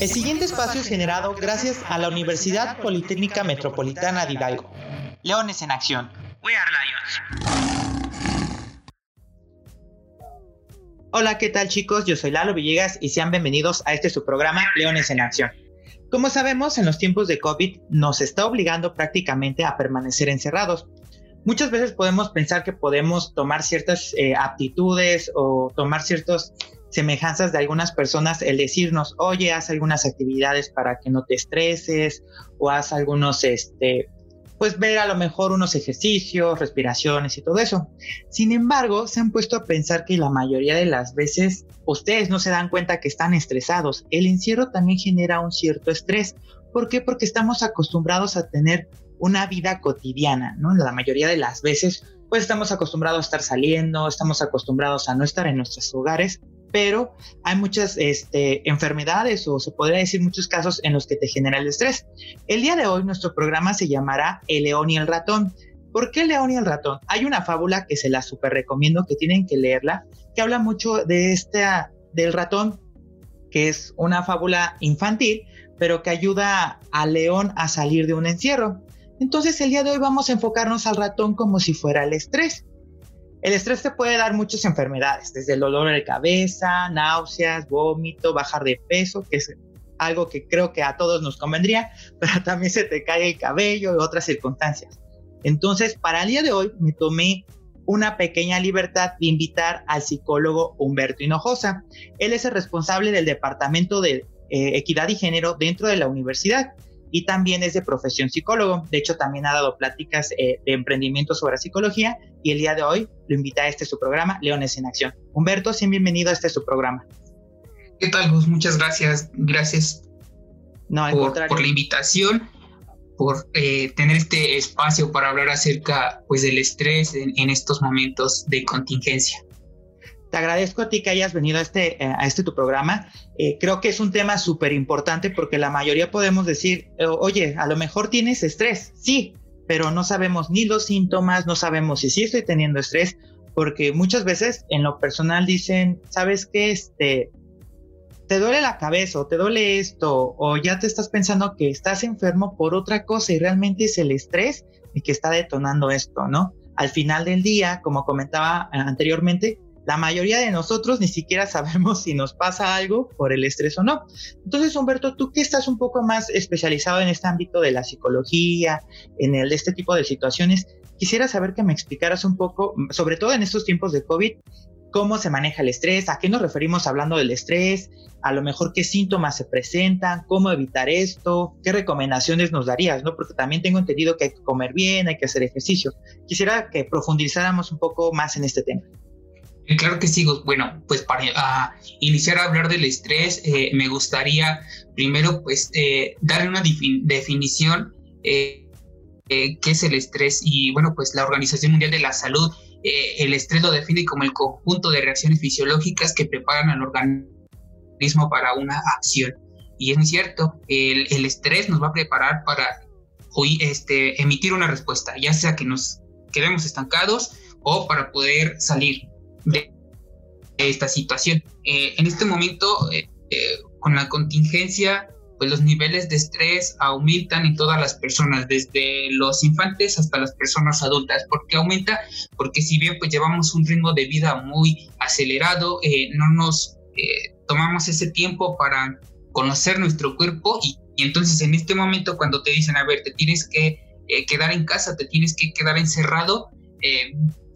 El siguiente espacio es generado gracias a la Universidad Politécnica Metropolitana de Hidalgo. Leones en acción. We are Lions. Hola, ¿qué tal chicos? Yo soy Lalo Villegas y sean bienvenidos a este su programa Leones en Acción. Como sabemos, en los tiempos de COVID nos está obligando prácticamente a permanecer encerrados. Muchas veces podemos pensar que podemos tomar ciertas eh, aptitudes o tomar ciertas semejanzas de algunas personas, el decirnos, oye, haz algunas actividades para que no te estreses o haz algunos, este, pues ver a lo mejor unos ejercicios, respiraciones y todo eso. Sin embargo, se han puesto a pensar que la mayoría de las veces ustedes no se dan cuenta que están estresados. El encierro también genera un cierto estrés. ¿Por qué? Porque estamos acostumbrados a tener una vida cotidiana, ¿no? La mayoría de las veces, pues estamos acostumbrados a estar saliendo, estamos acostumbrados a no estar en nuestros hogares, pero hay muchas este, enfermedades o se podría decir muchos casos en los que te genera el estrés. El día de hoy nuestro programa se llamará El león y el ratón. ¿Por qué el león y el ratón? Hay una fábula que se la super recomiendo, que tienen que leerla, que habla mucho de esta, del ratón, que es una fábula infantil, pero que ayuda al león a salir de un encierro. Entonces el día de hoy vamos a enfocarnos al ratón como si fuera el estrés. El estrés te puede dar muchas enfermedades, desde el dolor de cabeza, náuseas, vómito, bajar de peso, que es algo que creo que a todos nos convendría, pero también se te cae el cabello y otras circunstancias. Entonces, para el día de hoy me tomé una pequeña libertad de invitar al psicólogo Humberto Hinojosa. Él es el responsable del Departamento de eh, Equidad y Género dentro de la universidad y también es de profesión psicólogo. De hecho, también ha dado pláticas eh, de emprendimiento sobre psicología y el día de hoy lo invita a este su programa, Leones en Acción. Humberto, sí, bienvenido a este su programa. ¿Qué tal, Gus? Muchas gracias. Gracias no, por, por, la invitación, por eh, tener este espacio para hablar acerca pues, del estrés en, en estos momentos de contingencia. Te agradezco a ti que hayas venido a este, eh, a este tu programa. Eh, creo que es un tema súper importante porque la mayoría podemos decir, oye, a lo mejor tienes estrés, sí, pero no sabemos ni los síntomas, no sabemos si sí estoy teniendo estrés, porque muchas veces en lo personal dicen, ¿sabes qué? Este, te duele la cabeza o te duele esto o ya te estás pensando que estás enfermo por otra cosa y realmente es el estrés el que está detonando esto, ¿no? Al final del día, como comentaba eh, anteriormente, la mayoría de nosotros ni siquiera sabemos si nos pasa algo por el estrés o no. Entonces, Humberto, tú que estás un poco más especializado en este ámbito de la psicología, en el de este tipo de situaciones, quisiera saber que me explicaras un poco, sobre todo en estos tiempos de COVID, cómo se maneja el estrés, a qué nos referimos hablando del estrés, a lo mejor qué síntomas se presentan, cómo evitar esto, qué recomendaciones nos darías, ¿no? Porque también tengo entendido que hay que comer bien, hay que hacer ejercicio. Quisiera que profundizáramos un poco más en este tema. Eh, claro que sí, bueno, pues para iniciar a hablar del estrés, eh, me gustaría primero pues eh, darle una definición qué es el estrés y bueno, pues la Organización Mundial de la Salud, el estrés lo define como el conjunto de reacciones fisiológicas que preparan al organismo para una acción. Y es muy cierto, el, el estrés nos va a preparar para hoy, este, emitir una respuesta, ya sea que nos quedemos estancados o para poder salir de esta situación. Eh, en este momento, eh, eh, con la contingencia, pues los niveles de estrés aumentan en todas las personas, desde los infantes hasta las personas adultas. ¿Por qué aumenta? Porque si bien pues llevamos un ritmo de vida muy acelerado, no nos tomamos ese tiempo para conocer nuestro cuerpo y, y, entonces en este momento cuando te dicen, a ver, te tienes que quedar en casa, te tienes que quedar encerrado,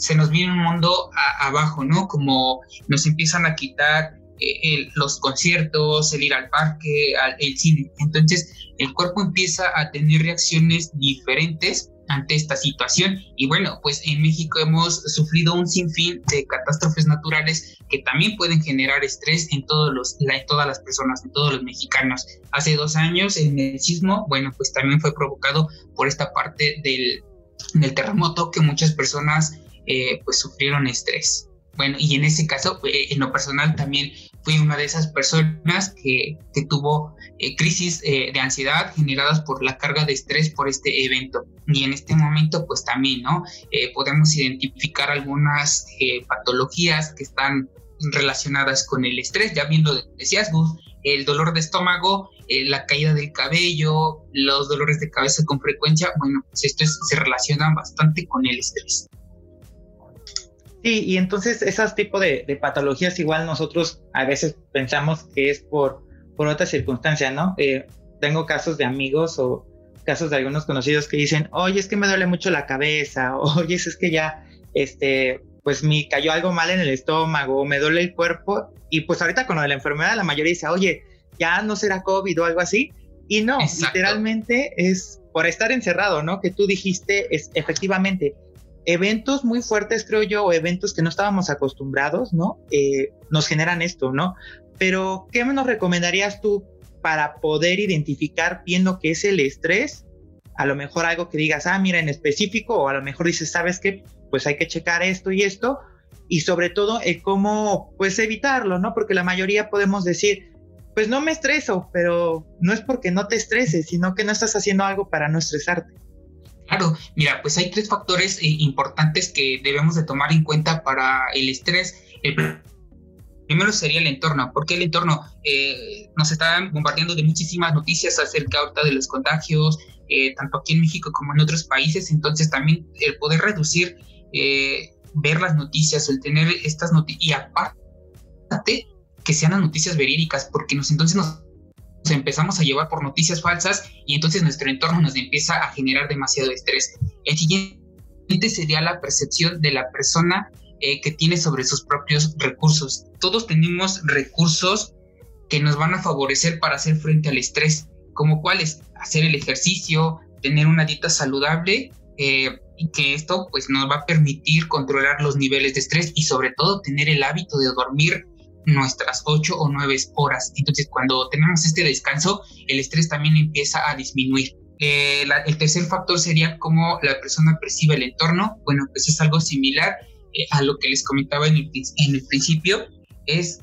se nos viene un mundo abajo, ¿no? Como nos empiezan a quitar eh, los conciertos, el ir al parque, el cine. Entonces, el cuerpo empieza a tener reacciones diferentes ante esta situación. Y bueno, pues en México hemos sufrido un sinfín de catástrofes naturales que también pueden generar estrés en, todos los, en todas las personas, en todos los mexicanos. Hace dos años en el sismo, bueno, pues también fue provocado por esta parte del, del terremoto que muchas personas eh, pues sufrieron estrés. Bueno, y en ese caso, eh, en lo personal también fui una de esas personas que, que tuvo eh, crisis de ansiedad generadas por la carga de estrés por este evento. Y en este momento, pues también, ¿no? podemos identificar algunas patologías que están relacionadas con el estrés. Ya bien lo decías, Gus, el dolor de estómago, eh, la caída del cabello, los dolores de cabeza con frecuencia, bueno, pues esto se relaciona bastante con el estrés. Sí, y entonces esos tipos de, patologías igual nosotros a veces pensamos que es por, por otra circunstancia, ¿no? Eh, tengo casos de amigos o casos de algunos conocidos que dicen, oye, es que me duele mucho la cabeza, oye, es que ya, este, pues me cayó algo mal en el estómago, me duele el cuerpo, y pues ahorita con lo de la enfermedad la mayoría dice, oye, ya no será COVID o algo así, y no, literalmente es por estar encerrado, ¿no? Que tú dijiste, es efectivamente, eventos muy fuertes, creo yo, o eventos que no estábamos acostumbrados, ¿no? Eh, nos generan esto, ¿no? Pero, ¿qué nos recomendarías tú para poder identificar bien lo es el estrés? A lo mejor algo que digas, ah, mira, en específico, o a lo mejor dices, ¿sabes qué? Pues hay que checar esto y esto, y sobre todo cómo, pues evitarlo, ¿no? Porque la mayoría podemos decir, pues no me estreso, pero no es porque no te estreses, sino que no estás haciendo algo para no estresarte. Claro, mira, pues hay tres factores eh, importantes que debemos de tomar en cuenta para el estrés. El primero sería el entorno, porque el entorno eh, nos está bombardeando de muchísimas noticias acerca de los contagios, eh, tanto aquí en México como en otros países, entonces también el poder reducir, ver las noticias, el tener estas noticias, y aparte que sean las noticias verídicas, porque nos entonces nos empezamos a llevar por noticias falsas y entonces nuestro entorno nos empieza a generar demasiado estrés. El siguiente sería la percepción de la persona eh, que tiene sobre sus propios recursos. Todos tenemos recursos que nos van a favorecer para hacer frente al estrés, como cuáles, hacer el ejercicio, tener una dieta saludable eh, y que esto pues nos va a permitir controlar los niveles de estrés y sobre todo tener el hábito de dormir nuestras ocho o nueve horas. Entonces, cuando tenemos este descanso, el estrés también empieza a disminuir. Eh, el tercer factor sería cómo la persona percibe el entorno. Bueno, pues es algo similar eh, a lo que les comentaba en el, en el principio, es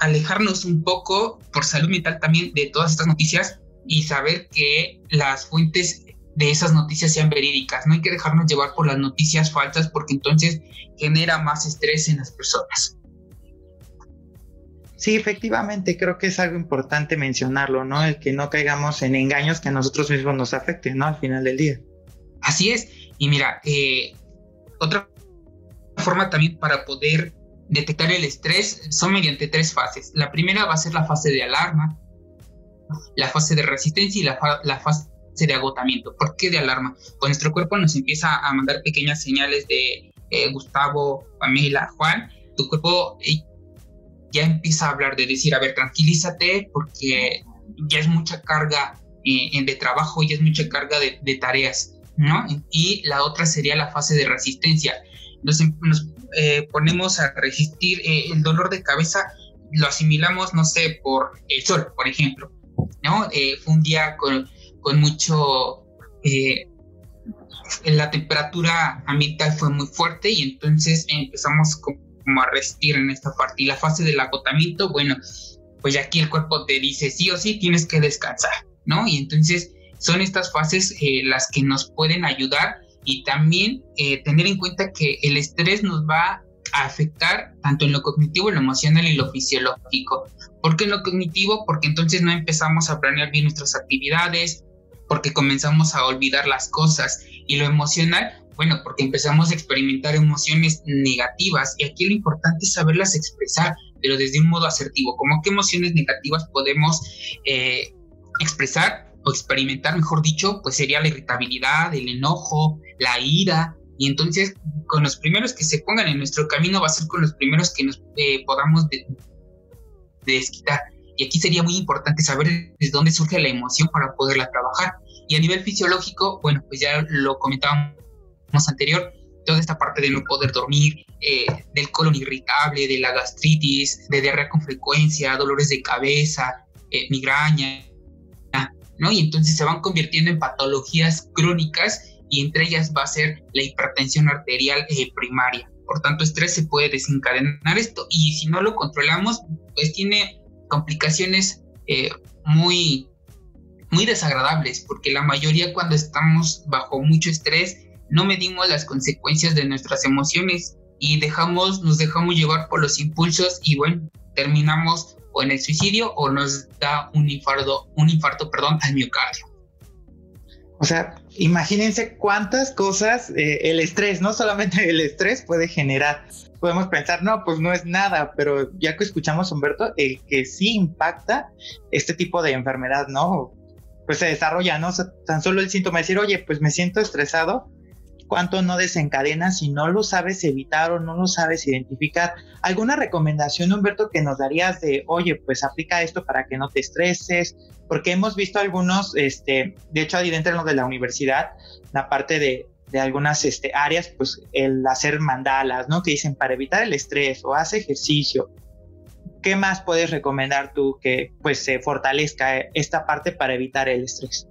alejarnos un poco por salud mental también de todas estas noticias y saber que las fuentes de esas noticias sean verídicas. No hay que dejarnos llevar por las noticias falsas porque entonces genera más estrés en las personas. Sí, efectivamente, creo que es algo importante mencionarlo, ¿no? El que no caigamos en engaños que a nosotros mismos nos afecten, ¿no? Al final del día. Así es. Y mira, eh, otra forma también para poder detectar el estrés son mediante tres fases. La primera va a ser la fase de alarma, la fase de resistencia y la, fase de agotamiento. ¿Por qué de alarma? Pues nuestro cuerpo nos empieza a mandar pequeñas señales de eh, Gustavo, Pamela, Juan. Tu cuerpo eh, ya empieza a hablar de decir, a ver, tranquilízate porque ya es mucha carga eh, de trabajo, y es mucha carga de, tareas, ¿no? Y la otra sería la fase de resistencia. Nos, nos eh, ponemos a resistir eh, el dolor de cabeza, lo asimilamos, no sé, por el sol, por ejemplo, ¿no? fue un día con, con mucho... la temperatura ambiental fue muy fuerte y entonces empezamos con como a resistir en esta parte. Y la fase del agotamiento, bueno, pues aquí el cuerpo te dice sí o sí tienes que descansar, ¿no? Y entonces son estas fases eh, las que nos pueden ayudar y también eh, tener en cuenta que el estrés nos va a afectar tanto en lo cognitivo, lo emocional y lo fisiológico. ¿Por qué en lo cognitivo? Porque entonces no empezamos a planear bien nuestras actividades, porque comenzamos a olvidar las cosas. Y lo emocional, bueno, porque empezamos a experimentar emociones negativas y aquí lo importante es saberlas expresar, pero desde un modo asertivo. ¿Cómo qué emociones negativas podemos eh, expresar o experimentar, mejor dicho? Pues sería la irritabilidad, el enojo, la ira. Y entonces, con los primeros que se pongan en nuestro camino, va a ser con los primeros que nos eh, podamos desquitar. Y aquí sería muy importante saber desde dónde surge la emoción para poderla trabajar. Y a nivel fisiológico, bueno, pues ya lo comentábamos anterior, toda esta parte de no poder dormir, eh, del colon irritable, de la gastritis, de diarrea con frecuencia, dolores de cabeza, eh, migraña, ¿no? Y entonces se van convirtiendo en patologías crónicas y entre ellas va a ser la hipertensión arterial eh, primaria. Por tanto, estrés se puede desencadenar esto y si no lo controlamos, pues tiene complicaciones muy, muy desagradables, porque la mayoría cuando estamos bajo mucho estrés no medimos las consecuencias de nuestras emociones y dejamos, nos dejamos llevar por los impulsos y bueno, terminamos o en el suicidio o nos da un infarto, un infarto perdón, al miocardio. O sea, imagínense cuántas cosas eh, el estrés, no solamente el estrés puede generar. Podemos pensar, no, pues no es nada, pero ya que escuchamos Humberto, el que sí impacta este tipo de enfermedad, ¿no? Pues se desarrolla, ¿no? tan solo el síntoma de decir, oye, pues me siento estresado, cuánto no desencadena si no lo sabes evitar o no lo sabes identificar. ¿Alguna recomendación, Humberto, que nos darías de, oye, pues aplica esto para que no te estreses? Porque hemos visto algunos, este, de hecho, ahí dentro de la universidad, la parte de, de algunas este, áreas, pues el hacer mandalas, ¿no? Que dicen para evitar el estrés o hace ejercicio. ¿Qué más puedes recomendar tú que pues se fortalezca esta parte para evitar el estrés?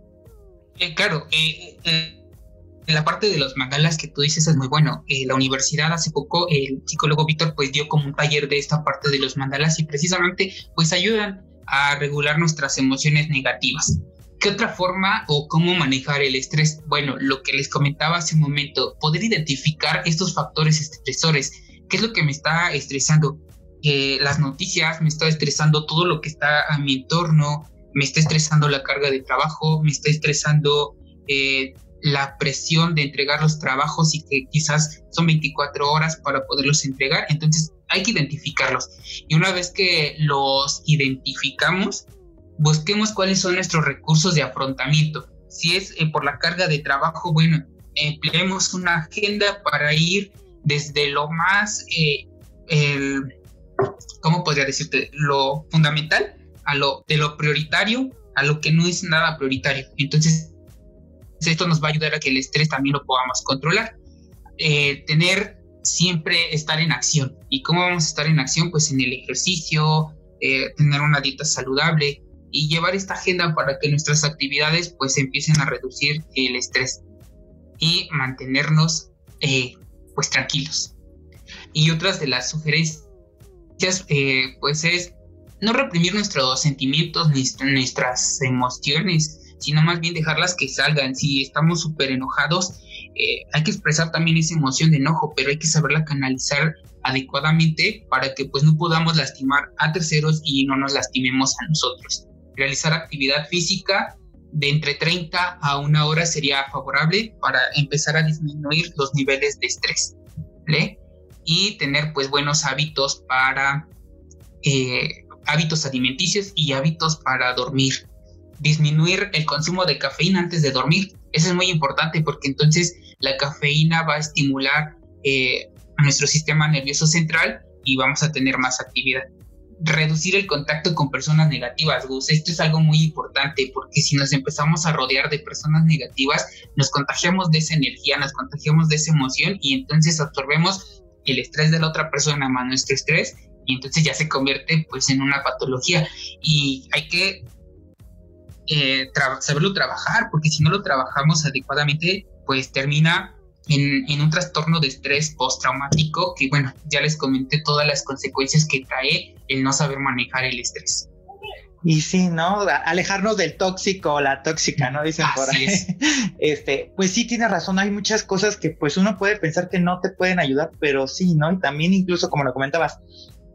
Eh, claro, eh, eh la parte de los mandalas que tú dices es muy bueno. Eh, la universidad hace poco, el psicólogo Víctor, pues dio como un taller de esta parte de los mandalas y precisamente pues ayudan a regular nuestras emociones negativas. ¿Qué otra forma o cómo manejar el estrés? Bueno, lo que les comentaba hace un momento, poder identificar estos factores estresores. ¿Qué es lo que me está estresando? Las noticias, me está estresando todo lo que está a mi entorno, me está estresando la carga de trabajo, me está estresando eh, la presión de entregar los trabajos y que quizás son 24 horas para poderlos entregar. Entonces hay que identificarlos. Y una vez que los identificamos, busquemos cuáles son nuestros recursos de afrontamiento. Si es eh, por la carga de trabajo, bueno, empleemos una agenda para ir desde lo más, eh, el, ¿cómo podría decirte? Lo fundamental a lo de lo prioritario a lo que no es nada prioritario. Entonces esto nos va a ayudar a que el estrés también lo podamos controlar. Eh, tener siempre estar en acción. ¿Y cómo vamos a estar en acción? Pues en el ejercicio, eh, tener una dieta saludable y llevar esta agenda para que nuestras actividades pues empiecen a reducir el estrés y mantenernos eh, pues tranquilos. Y otras de las sugerencias pues es no reprimir nuestros sentimientos, nuestras emociones, sino más bien dejarlas que salgan. Si estamos súper enojados, eh, hay que expresar también esa emoción de enojo, pero hay que saberla canalizar adecuadamente para que pues no podamos lastimar a terceros y no nos lastimemos a nosotros. Realizar actividad física de entre 30 a una hora sería favorable para empezar a disminuir los niveles de estrés. Y tener pues buenos hábitos para eh, hábitos alimenticios y hábitos para dormir disminuir el consumo de cafeína antes de dormir. Eso es muy importante porque entonces la cafeína va a estimular eh, a nuestro sistema nervioso central y vamos a tener más actividad. Reducir el contacto con personas negativas. Esto es algo muy importante porque si nos empezamos a rodear de personas negativas, nos contagiamos de esa energía, nos contagiamos de esa emoción y entonces absorbemos el estrés de la otra persona más nuestro estrés y entonces ya se convierte pues en una patología y hay que eh, saberlo trabajar, porque si no lo trabajamos adecuadamente, pues termina en, un trastorno de estrés postraumático, que bueno, ya les comenté todas las consecuencias que trae el no saber manejar el estrés. Y sí, ¿no? Alejarnos del tóxico o la tóxica, ¿no? Dicen por ahí. Este, pues sí, tiene razón. Hay muchas cosas que pues uno puede pensar que no te pueden ayudar, pero sí, ¿no? Y también incluso, como lo comentabas,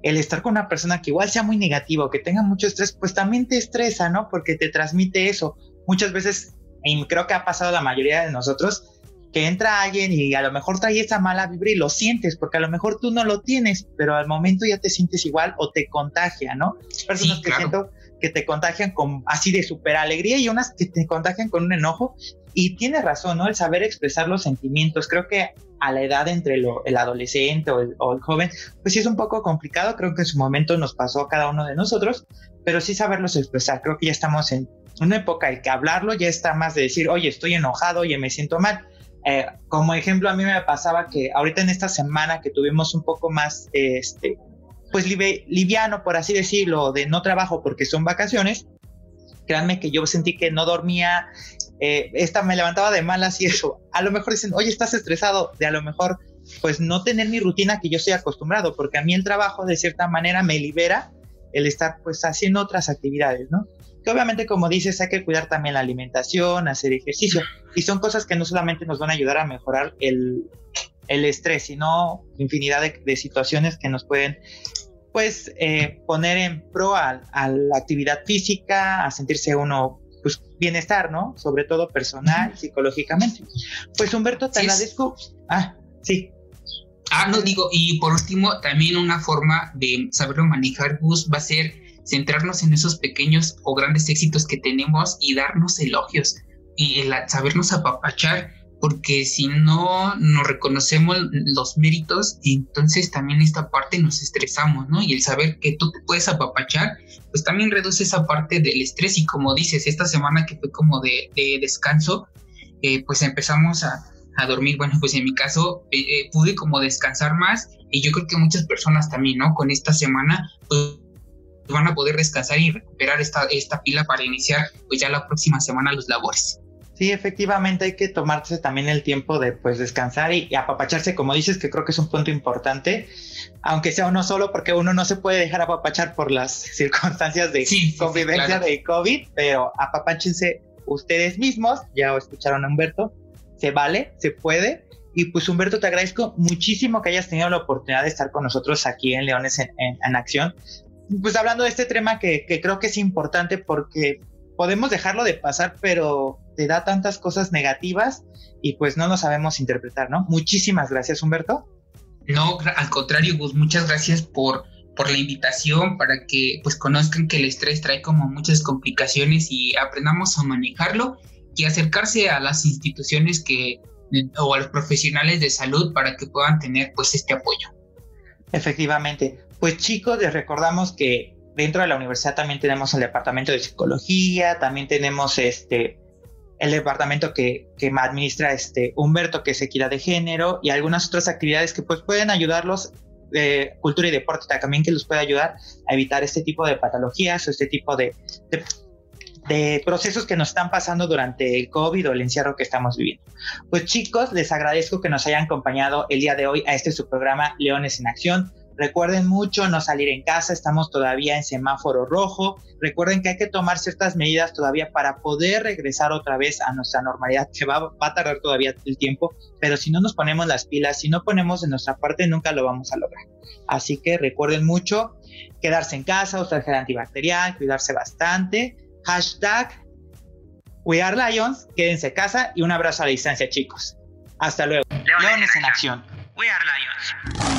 el estar con una persona que igual sea muy negativa o que tenga mucho estrés, pues también te estresa, ¿no? Porque te transmite eso. Muchas veces, y creo que ha pasado la mayoría de nosotros, que entra alguien y a lo mejor trae esa mala vibra y lo sientes, porque a lo mejor tú no lo tienes, pero al momento ya te sientes igual o te contagia, ¿no? Personas que siento que te contagian con así de súper alegría y unas que te contagian con un enojo. Y tiene razón, ¿no? El saber expresar los sentimientos. Creo que a la edad entre el adolescente o el, joven, pues sí es un poco complicado. Creo que en su momento nos pasó a cada uno de nosotros, pero sí saberlos expresar. Creo que ya estamos en una época en que hablarlo ya está más de decir, oye, estoy enojado, oye, me siento mal. Eh, como ejemplo, a mí me pasaba que ahorita en esta semana que tuvimos un poco más, este, pues liviano, por así decirlo, de no trabajo porque son vacaciones, créanme que yo sentí que no dormía, eh, esta me levantaba de malas y eso. A lo mejor dicen, oye, estás estresado, de a lo mejor, pues no tener mi rutina que yo estoy acostumbrado, porque a mí el trabajo de cierta manera me libera el estar pues haciendo otras actividades, ¿no? Que obviamente, como dices, hay que cuidar también la alimentación, hacer ejercicio, y son cosas que no solamente nos van a ayudar a mejorar el, el estrés, sino infinidad de, situaciones que nos pueden pues eh, poner en pro a, la actividad física, a sentirse uno pues bienestar, ¿no? Sobre todo personal, psicológicamente. Pues Humberto, te agradezco. Ah, sí. Ah, no digo, y por último, también una forma de saberlo manejar, Gus, va a ser centrarnos en esos pequeños o grandes éxitos que tenemos y darnos elogios y el sabernos apapachar porque si no nos reconocemos los méritos, entonces también esta parte nos estresamos, ¿no? Y el saber que tú te puedes apapachar, pues también reduce esa parte del estrés y como dices, esta semana que fue como de, descanso, eh, pues empezamos a, dormir, bueno, pues en mi caso eh, eh, pude como descansar más y yo creo que muchas personas también, ¿no? Con esta semana, pues van a poder descansar y recuperar esta, esta pila para iniciar pues ya la próxima semana los labores. Sí, efectivamente hay que tomarse también el tiempo de pues descansar y, apapacharse, como dices, que creo que es un punto importante, aunque sea uno solo, porque uno no se puede dejar apapachar por las circunstancias de convivencia de COVID, pero apapáchense ustedes mismos, ya escucharon a Humberto, se vale, se puede. Y pues Humberto, te agradezco muchísimo que hayas tenido la oportunidad de estar con nosotros aquí en Leones en, Acción. Pues hablando de este tema que, que creo que es importante porque podemos dejarlo de pasar, pero te da tantas cosas negativas y pues no lo sabemos interpretar, ¿no? Muchísimas gracias, Humberto. No, al contrario, Gus, muchas gracias por, por la invitación para que pues conozcan que el estrés trae como muchas complicaciones y aprendamos a manejarlo y acercarse a las instituciones que o a los profesionales de salud para que puedan tener pues este apoyo. Efectivamente. Pues chicos, les recordamos que dentro de la universidad también tenemos el departamento de psicología, también tenemos este el departamento que, que administra este Humberto, que es equidad de género, y algunas otras actividades que pues pueden ayudarlos, eh, cultura y deporte también que los puede ayudar a evitar este tipo de patologías o este tipo de, de, de procesos que nos están pasando durante el COVID o el encierro que estamos viviendo. Pues chicos, les agradezco que nos hayan acompañado el día de hoy a este su programa Leones en Acción. Recuerden mucho no salir en casa, estamos todavía en semáforo rojo. Recuerden que hay que tomar ciertas medidas todavía para poder regresar otra vez a nuestra normalidad, que va, a tardar todavía el tiempo, pero si no nos ponemos las pilas, si no ponemos de nuestra parte, nunca lo vamos a lograr. Así que recuerden mucho quedarse en casa, usar gel antibacterial, cuidarse bastante. Hashtag We Are Lions, quédense en casa y un abrazo a la distancia, chicos. Hasta luego. Leones en acción. We Are Lions.